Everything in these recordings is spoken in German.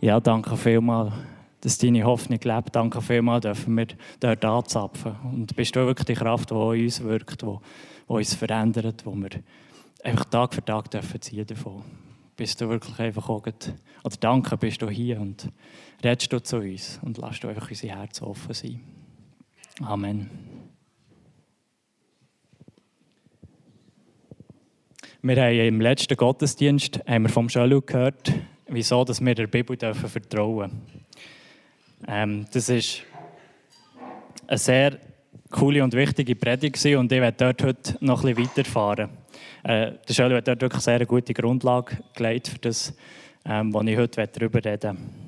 Ja, danke vielmals, dass deine Hoffnung lebt. Danke vielmals, dürfen wir dort anzapfen. Und bist du wirklich die Kraft, die in uns wirkt, die, uns verändert, wo wir einfach Tag für Tag dürfen ziehen davon. Bist du wirklich einfach auch, oder danke, bist du hier und redest du zu uns und lass du einfach unser Herz offen sein. Amen. Wir haben im letzten Gottesdienst haben wir vom Schölu gehört, wieso dass wir der Bibel dürfen vertrauen ähm, Das ist eine sehr coole und wichtige Predigt und ich werde dort heute noch ein bisschen weiterfahren. Äh, der Schölu hat dort wirklich sehr eine gute Grundlage gelegt für das, ähm, was ich heute darüber reden.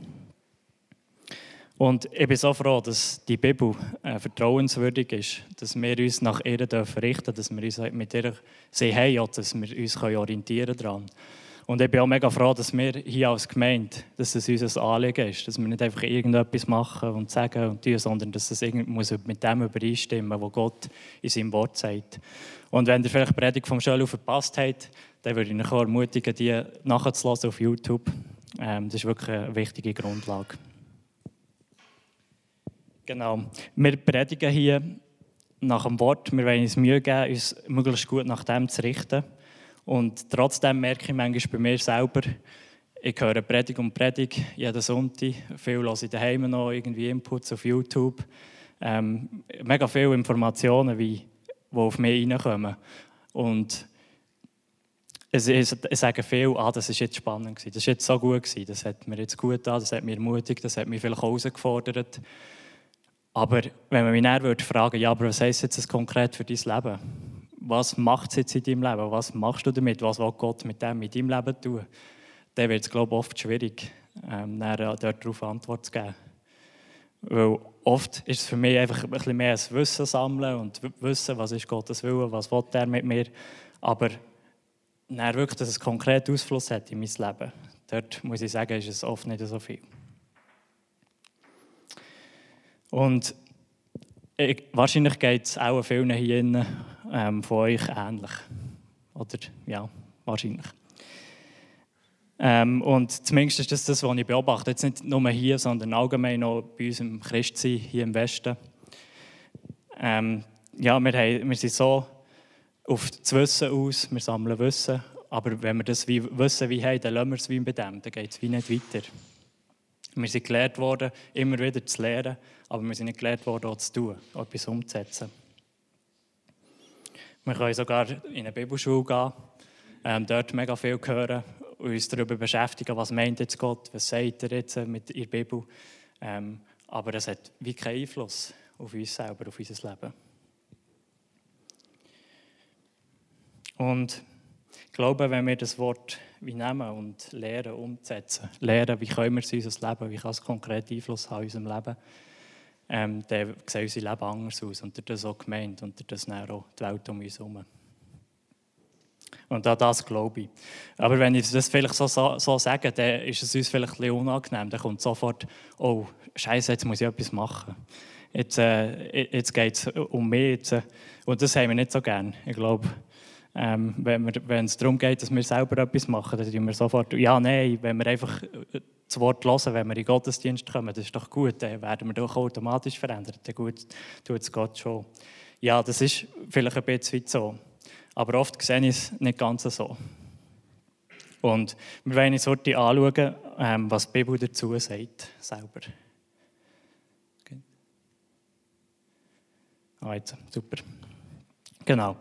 Und ich bin so froh, dass die Bibel äh, vertrauenswürdig ist, dass wir uns nach ihr dürfen richten dass wir uns mit ihr sehen haben, dass wir uns orientieren daran. Und ich bin auch mega froh, dass wir hier als Gemeinde, dass es unser Anliegen ist, dass wir nicht einfach irgendetwas machen und sagen und tun, sondern dass es muss mit dem übereinstimmen, was Gott in seinem Wort sagt. Und wenn ihr vielleicht die Predigt vom Schölu verpasst habt, dann würde ich euch ermutigen, die nachzulassen auf YouTube. Ähm, das ist wirklich eine wichtige Grundlage. Genau. Wir predigen hier nach dem Wort. Wir wollen uns Mühe geben, uns möglichst gut nach dem zu richten. Und trotzdem merke ich manchmal bei mir selber, ich höre Predigt und Predigt jeden Sonntag. Viel höre ich daheim noch irgendwie Inputs auf YouTube. Ähm, mega viele Informationen, wie, die auf mich reinkommen. Und es, es, es sagen viele, ah, das ist jetzt spannend gewesen, das ist jetzt so gut gewesen, das hat mir jetzt gut an, das hat mich ermutigt, das hat mich vielleicht herausgefordert. Aber wenn man mich näher würde ja, aber was heisst jetzt konkret für dein Leben? Was macht es jetzt in deinem Leben? Was machst du damit? Was will Gott mit dem in deinem Leben tun? Dann wird es, glaube ich, oft schwierig, ähm, darauf Antwort zu geben. Weil oft ist es für mich einfach ein bisschen mehr ein Wissen sammeln und wissen, was ist Gottes Wille, was will er mit mir. Aber dann wirklich, dass es konkret Ausfluss hat in mein Leben, dort muss ich sagen, ist es oft nicht so viel. Und ich, wahrscheinlich geht es auch vielen hier ähm, von euch ähnlich. Oder ja, wahrscheinlich. Ähm, und zumindest ist das das, was ich beobachte. Jetzt nicht nur hier, sondern allgemein auch bei uns im Christsein hier im Westen. Ähm, ja, wir, haben, wir sind so auf das Wissen aus, wir sammeln Wissen, aber wenn wir das wie Wissen wie haben, dann lassen wir es wie bei dem, dann geht es wie nicht weiter. Wir sind gelehrt worden, immer wieder zu lehren, aber wir sind nicht gelehrt worden, auch zu tun, etwas umzusetzen. Wir können sogar in eine Bibelschule gehen, ähm, dort mega viel hören und uns darüber beschäftigen, was meint jetzt Gott, was sagt er jetzt mit der Bibel. Ähm, aber das hat wie keinen Einfluss auf uns selber, auf unser Leben. Und ich glaube, wenn wir das Wort wie nehmen und lernen umzusetzen, lernen, wie können wir es in unser Leben, wie kann es konkret Einfluss haben in unserem Leben, ähm, dann sieht unser Leben anders aus und das auch gemeint und das dann auch die Welt um uns herum. Und an das glaube ich. Aber wenn ich das vielleicht so, so, so sage, dann ist es uns vielleicht ein bisschen unangenehm. Dann kommt sofort, oh, Scheiße, jetzt muss ich etwas machen. Jetzt, äh, jetzt geht es um mich. Jetzt, äh, und das haben wir nicht so gern. Ich glaube, ähm, wenn, es darum geht, dass wir selber etwas machen, dann tun wir sofort, ja, nein, wenn wir einfach äh, das Wort hören, wenn wir in den Gottesdienst kommen, das ist doch gut, dann werden wir doch automatisch verändert. Dann gut, tut es Gott schon. Ja, das ist vielleicht ein bisschen so. Aber oft sehe ich es nicht ganz so. Und wir wollen uns heute anschauen, ähm, was die Bibel dazu sagt, selber. Okay. Ah, jetzt, super. Genau.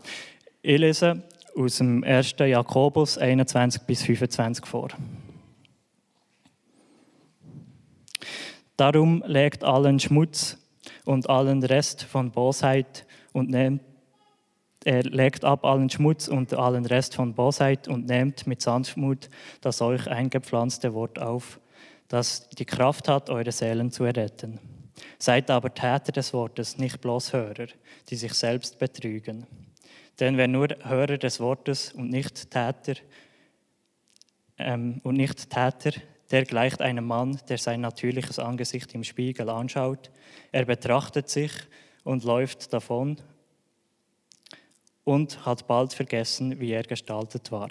Ich lese aus dem 1. Jakobus 21 bis 25 vor. Darum legt allen Schmutz und allen Rest von Bosheit und nehmt er legt ab allen Schmutz und allen Rest von Bosheit und nehmt mit Sanftmut das euch eingepflanzte Wort auf, das die Kraft hat, eure Seelen zu erretten. Seid aber Täter des Wortes, nicht bloß Hörer, die sich selbst betrügen. Denn wer nur Hörer des Wortes und nicht Täter ähm, und nicht Täter, der gleicht einem Mann, der sein natürliches Angesicht im Spiegel anschaut. Er betrachtet sich und läuft davon und hat bald vergessen, wie er gestaltet war.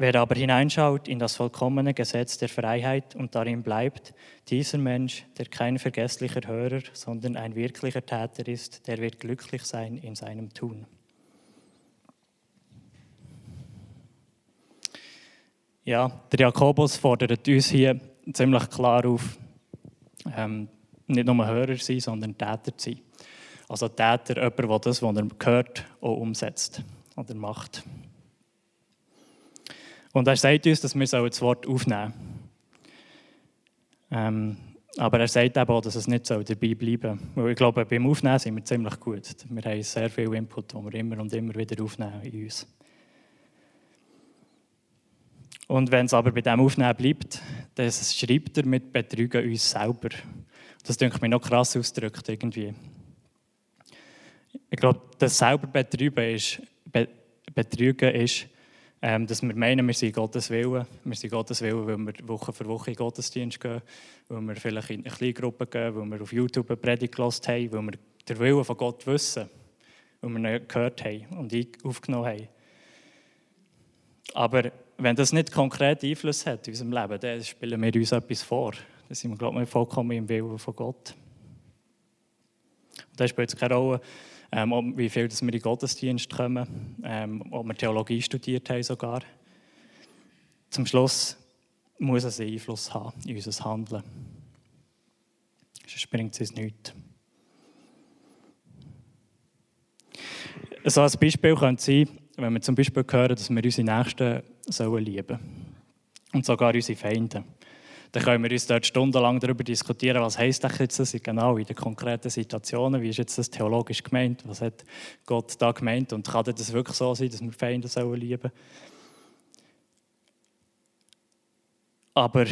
Wer aber hineinschaut in das vollkommene Gesetz der Freiheit und darin bleibt, dieser Mensch, der kein vergesslicher Hörer, sondern ein wirklicher Täter ist, der wird glücklich sein in seinem Tun. Ja, der Jakobus fordert uns hier ziemlich klar auf, ähm, nicht nur Hörer sein, sondern Täter zu sein. Also Täter, jemand, der das, was er gehört, auch umsetzt oder macht. Und er sagt uns, dass wir das Wort aufnehmen sollen. Ähm, aber er sagt eben auch, dass es nicht so dabei bleiben soll. Weil ich glaube, beim Aufnehmen sind wir ziemlich gut. Wir haben sehr viel Input, den wir immer und immer wieder aufnehmen in uns. Und wenn es aber bei dem Aufnehmen bleibt, dann schreibt er mit Betrügen uns selber. Das denke ich noch krass ausgedrückt irgendwie. Ich glaube, das selber Betrügen ist, Betrügen ist ähm, dass wir meinen, wir sind Gottes Willen. Wir sind Gottes Willen, weil wir Woche für Woche in Gottesdienst gehen, weil wir vielleicht in eine kleine Gruppe gehen, weil wir auf YouTube eine Predigt gehört haben, weil wir den Willen von Gott wissen, weil wir ihn gehört haben und aufgenommen haben. Aber wenn das nicht konkret Einfluss hat in unserem Leben, dann spielen wir uns etwas vor. Dann sind wir, glaube ich, vollkommen im Willen von Gott. Und das spielt keine Rolle, ähm, wie viel dass wir in den Gottesdienst kommen, ähm, ob wir Theologie studiert haben sogar. Zum Schluss muss es einen Einfluss haben in unser Handeln. Sonst bringt es uns nichts. So ein Beispiel könnte sein, wenn wir zum Beispiel hören, dass wir unsere Nächsten sollen lieben und sogar unsere Feinde dann können wir uns dort stundenlang darüber diskutieren, was heisst jetzt? Das genau in den konkreten Situationen, wie ist jetzt das theologisch gemeint, was hat Gott da gemeint? Und kann das wirklich so sein, dass wir Feinde sollen lieben? Aber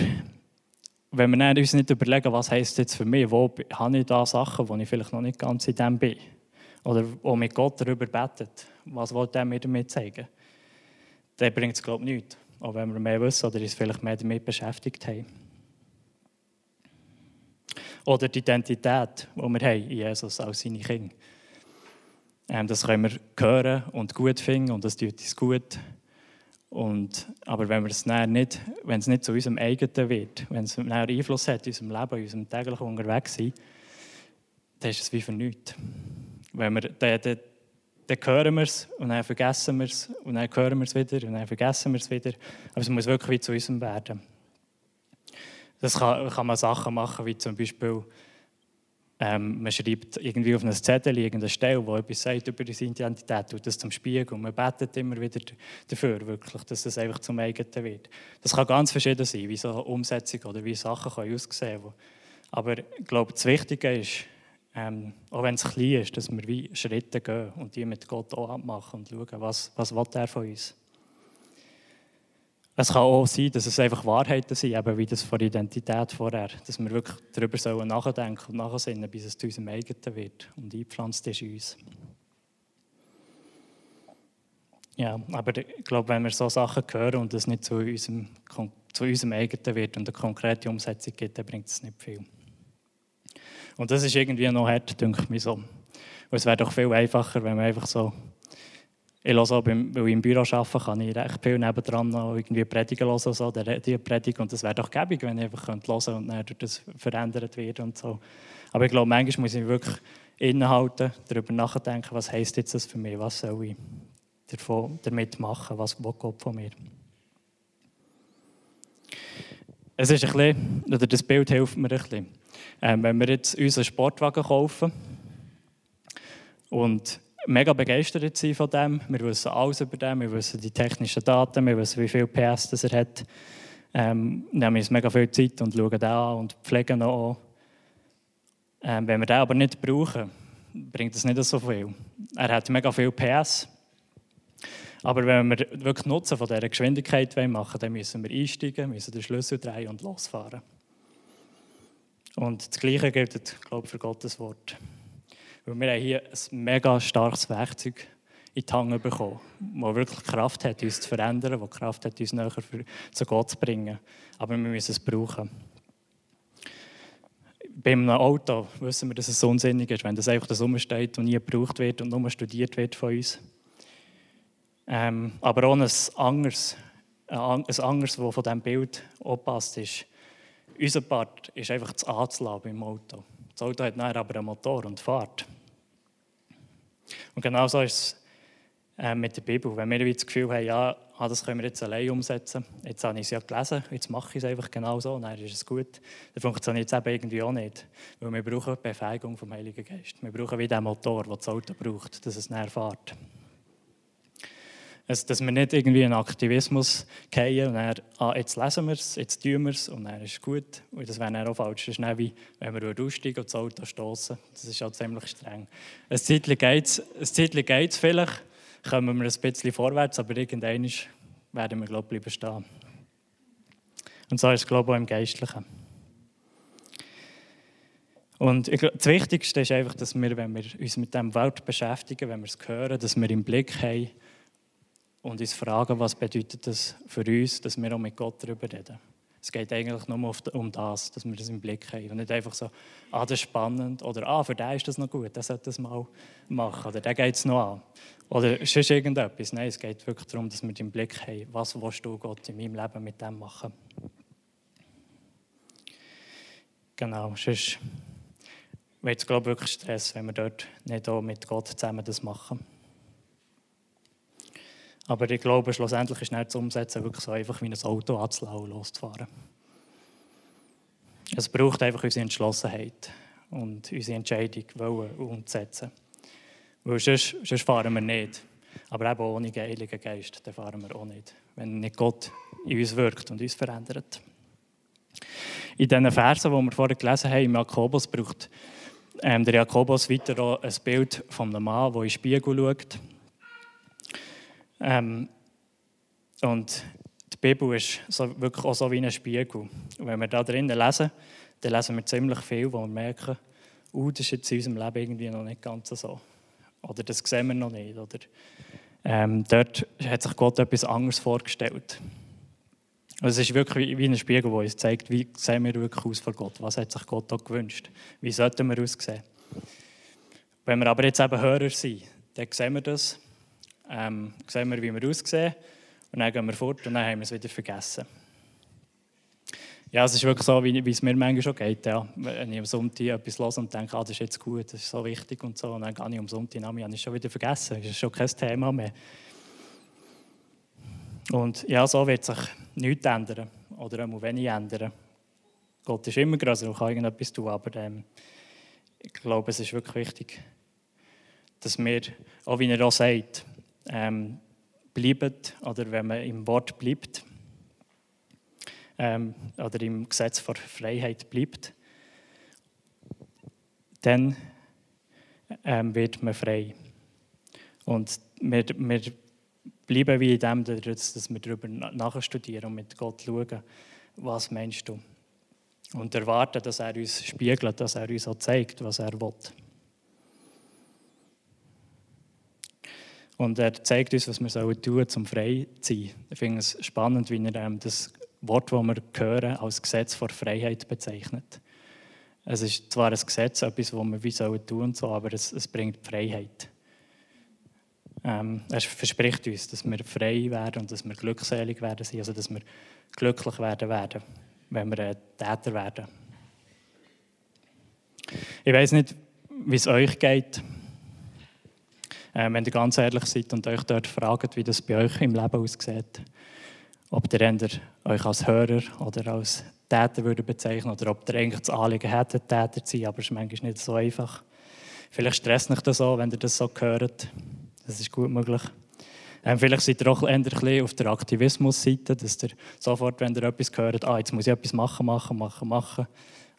wenn wir uns nicht überlegen, was heisst jetzt für mich, wo habe ich da Sachen, wo ich vielleicht noch nicht ganz in dem bin, oder wo mit Gott darüber betet, was wollte er mir damit zeigen, dann bringt es glaube ich nichts. Auch wenn wir mehr wissen oder uns vielleicht mehr damit beschäftigt haben. Oder die Identität, die wir haben in Jesus als seine Kinder. Ähm, das können wir hören und gut finden und das tut uns gut. Und, aber wenn, wir es nicht, wenn es nicht zu unserem eigenen wird, wenn es einen Einfluss hat in unserem Leben, in unserem täglichen Unterwegssein, dann ist es wie für nichts. Wenn wir, dann, dann, dann hören wir es und dann vergessen wir es und dann hören wir es wieder und dann vergessen wir es wieder. Aber es muss wirklich wie zu unserem werden. Das kann, kann man Sachen machen, wie zum Beispiel, ähm, man schreibt irgendwie auf einer Zettel irgendeine Stelle, wo etwas sagt über seine Identität, tut das zum Spiegel und man betet immer wieder dafür, wirklich, dass das einfach zum eigenen wird. Das kann ganz verschieden sein, wie so eine Umsetzung oder wie Sachen können aussehen können. Aber ich glaube, das Wichtige ist, ähm, auch wenn es klein ist, dass wir wie Schritte gehen und die mit Gott auch abmachen und schauen, was, was will er von uns will. Es kann auch sein, dass es einfach Wahrheiten sind, eben wie das von Identität vorher, dass wir wirklich darüber sollen nachdenken und nachsinnen, bis es zu unserem eigenen wird und eingepflanzt ist in uns. Ja, aber ich glaube, wenn wir so Sachen hören und es nicht zu unserem, zu unserem eigenen wird und eine konkrete Umsetzung gibt, dann bringt es nicht viel. Und das ist irgendwie noch hart, denke ich mir so. Und es wäre doch viel einfacher, wenn man einfach so ich höre auch, weil ich im Büro arbeite, kann ich recht viel nebendran noch irgendwie Predigen hören, so, die Predigt. Und das wäre doch gäbig, wenn ich einfach hören könnte und dann durch das verändert wird und so. Aber ich glaube, manchmal muss ich wirklich innehalten, darüber nachdenken, was heisst jetzt das für mich, was soll ich davon, damit machen, was will Gott von mir. Es ist ein bisschen, oder das Bild hilft mir ein bisschen. Ähm, wenn wir jetzt unseren Sportwagen kaufen und mega begeistert sind von dem. Wir wissen alles über den, wir wissen die technischen Daten, wir wissen, wie viel PS das er hat. Ähm, nehmen uns mega viel Zeit und schauen den an und pflegen ihn an. Ähm, wenn wir den aber nicht brauchen, bringt das nicht so viel. Er hat mega viel PS. Aber wenn wir wirklich Nutzen von dieser Geschwindigkeit machen wollen, dann müssen wir einsteigen, müssen den Schlüssel drehen und losfahren. Und das Gleiche gilt, glaube ich, für Gottes Wort. Weil wir haben hier ein mega starkes Werkzeug in die Hand bekommen, das wirklich Kraft hat, uns zu verändern, das Kraft hat, uns näher für, zu Gott zu bringen. Aber wir müssen es brauchen. Bei einem Auto wissen wir, dass es unsinnig ist, wenn das einfach das rumsteht und nie gebraucht wird und nur studiert wird von uns. Ähm, aber ohne ein anderes ein anderes, das von diesem Bild passt, ist, unser Part ist einfach das Anzulassen im Auto. Das Auto hat nachher aber einen Motor und fährt. Und genau so ist es äh, mit der Bibel. Wenn wir das Gefühl haben, ja, ah, das können wir jetzt allein umsetzen, jetzt habe ich es ja gelesen, jetzt mache ich es einfach genau so, dann ist es gut, dann funktioniert es eben irgendwie auch nicht. Weil wir brauchen die Befähigung vom Heiligen Geist. Wir brauchen wie den Motor, den das Auto braucht, dass es näher fährt. Dass wir nicht irgendwie in Aktivismus gehen und dann, ah, jetzt lesen wir es, jetzt tun wir es und dann ist es gut. Und das wäre dann auch falsch. Das ist wie, wenn wir aussteigen und das Auto stoßen. Das ist auch ziemlich streng. Ein Zeitchen geht es vielleicht, kommen wir ein bisschen vorwärts, aber irgendwann werden wir, glaube ich, bleiben stehen. Und so ist es, glaube ich, auch im Geistlichen. Und das Wichtigste ist einfach, dass wir, wenn wir uns mit dem Welt beschäftigen, wenn wir es hören, dass wir im Blick haben und uns fragen, was bedeutet das für uns, dass wir auch mit Gott darüber reden. Es geht eigentlich nur um das, dass wir das im Blick haben. Und nicht einfach so, ah, das ist spannend. Oder, ah, für den ist das noch gut, der sollte das mal machen. Oder, der geht es noch an. Oder, ist irgendetwas. Nein, es geht wirklich darum, dass wir im Blick haben, was willst du Gott in meinem Leben mit dem machen. Genau, sonst wird es, glaube ich, wirklich Stress, wenn wir dort nicht auch mit Gott zusammen das machen. Aber ich glaube, schlussendlich ist nicht zu umsetzen wirklich so einfach wie ein Auto anzulassen und loszufahren. Es braucht einfach unsere Entschlossenheit und unsere Entscheidung wollen umzusetzen. Weil sonst, sonst fahren wir nicht. Aber eben ohne den Heiligen Geist dann fahren wir auch nicht. Wenn nicht Gott in uns wirkt und uns verändert. In diesen Versen, die wir vorher gelesen haben, im Jakobus, braucht ähm, der Jakobus weiter ein Bild von einem Mann, der in den Spiegel schaut ähm, und die Bibel ist so, wirklich auch so wie ein Spiegel. Und wenn wir da drinnen lesen, dann lesen wir ziemlich viel, wo wir merken, uh, das ist jetzt in unserem Leben irgendwie noch nicht ganz so. Oder das sehen wir noch nicht. Oder, ähm, dort hat sich Gott etwas anderes vorgestellt. Also es ist wirklich wie ein Spiegel, der uns zeigt, wie sehen wir wirklich aus vor Gott. Was hat sich Gott auch gewünscht? Wie sollten wir aussehen? Wenn wir aber jetzt eben Hörer sind, dann sehen wir das ähm, sehen wir, wie wir aussehen und dann gehen wir fort und dann haben wir es wieder vergessen. Ja, es ist wirklich so, wie, wie es mir manchmal schon geht. Ja. Wenn ich am Sonntag etwas höre und denke, ah, das ist jetzt gut, das ist so wichtig und so, und dann gehe ich am Sonntag nach habe ich schon wieder vergessen. Das ist schon kein Thema mehr. Und ja, so wird sich nichts ändern oder auch wenig ändern. Gott ist immer größer und kann irgendetwas tun, aber ähm, ich glaube, es ist wirklich wichtig, dass wir, auch wie er auch sagt, ähm, bleibt oder wenn man im Wort bleibt ähm, oder im Gesetz vor Freiheit bleibt, dann ähm, wird man frei. Und wir, wir bleiben wie in dem, dass wir darüber nachstudieren und mit Gott schauen, was meinst du? Und erwarten, dass er uns spiegelt, dass er uns auch zeigt, was er will. Und er zeigt uns, was wir tun sollen, um frei zu sein. Ich finde es spannend, wie er ähm, das Wort, das wir hören, als Gesetz vor Freiheit bezeichnet. Es ist zwar ein Gesetz, etwas, was wir wie sollen tun und so, aber es, es bringt Freiheit. Ähm, er verspricht uns, dass wir frei werden und dass wir glückselig werden also dass wir glücklich werden werden, wenn wir ein Täter werden. Ich weiß nicht, wie es euch geht. Äh, wenn ihr ganz ehrlich seid und euch dort fragt, wie das bei euch im Leben aussieht. Ob ihr euch als Hörer oder als Täter würde bezeichnen oder ob ihr eigentlich das Anliegen hättet, Täter zu sein, aber es ist manchmal nicht so einfach. Vielleicht stresst euch das auch, wenn ihr das so hört. Das ist gut möglich. Ähm, vielleicht seid ihr auch ein bisschen auf der Aktivismus-Seite, dass ihr sofort, wenn ihr etwas hört, ah, jetzt muss ich etwas machen, machen, machen, machen,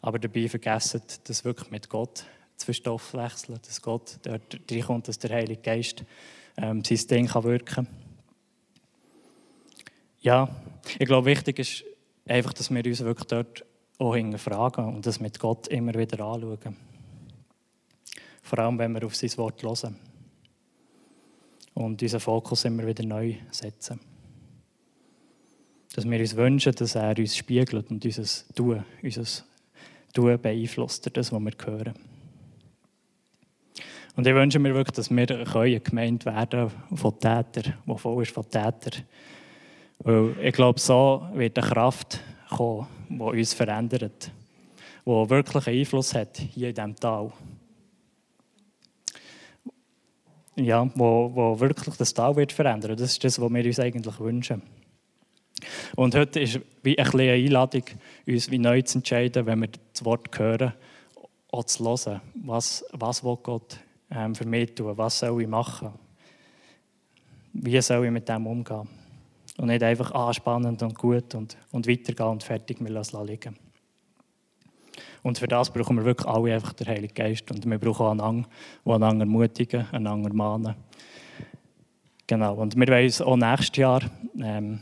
aber dabei vergesst, das wirklich mit Gott zu verstoffwechseln, dass Gott dort reinkommt, dass der Heilige Geist ähm, sein Ding kann wirken kann. Ja, ich glaube, wichtig ist einfach, dass wir uns wirklich dort auch hinterfragen und das mit Gott immer wieder anschauen. Vor allem, wenn wir auf sein Wort hören. Und unseren Fokus immer wieder neu setzen. Dass wir uns wünschen, dass er uns spiegelt und unser Tun, unser Tun beeinflusst, das, was wir hören. Und ich wünsche mir wirklich, dass wir eine Gemeinde werden von Tätern, die voll ist von Tätern, Weil ich glaube, so wird eine Kraft kommen, die uns verändert, die wirklich einen Einfluss hat hier in diesem Tal. Ja, wo, wo wirklich das Tal wird verändern. Das ist das, was wir uns eigentlich wünschen. Und heute ist wie eine kleine Einladung, uns wie neu zu entscheiden, wenn wir das Wort hören, auch zu hören. Was, was will Gott ähm, für mich tun? Was soll ich machen? Wie soll ich mit dem umgehen? Und nicht einfach ah, spannend und gut und, und weitergehen und fertig, wir lassen liegen. Und für das brauchen wir wirklich alle einfach den Heiligen Geist. Und wir brauchen auch einander, die einander ermutigen, einander mahnen. Genau. Und wir wollen uns auch nächstes Jahr ähm,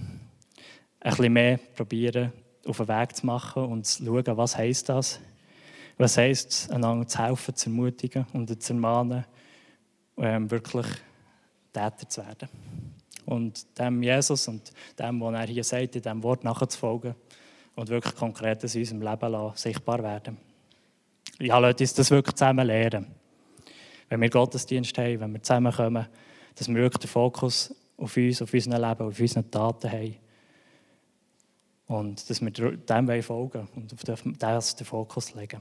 ein bisschen mehr probieren, auf den Weg zu machen und zu schauen, was heisst das? Was heisst einander zu helfen, zu ermutigen und zu ermahnen, ähm, wirklich Täter zu werden. Und dem Jesus und dem, was er hier sagt, in diesem Wort nachzufolgen und wirklich Konkretes in unserem Leben lassen, sichtbar werden. Ja, lasst uns das wirklich zusammen lernen. Wenn wir Gottesdienst haben, wenn wir zusammenkommen, dass wir wirklich den Fokus auf uns, auf unser Leben, auf unsere Taten haben. Und dass wir dem folgen und auf das den Fokus legen.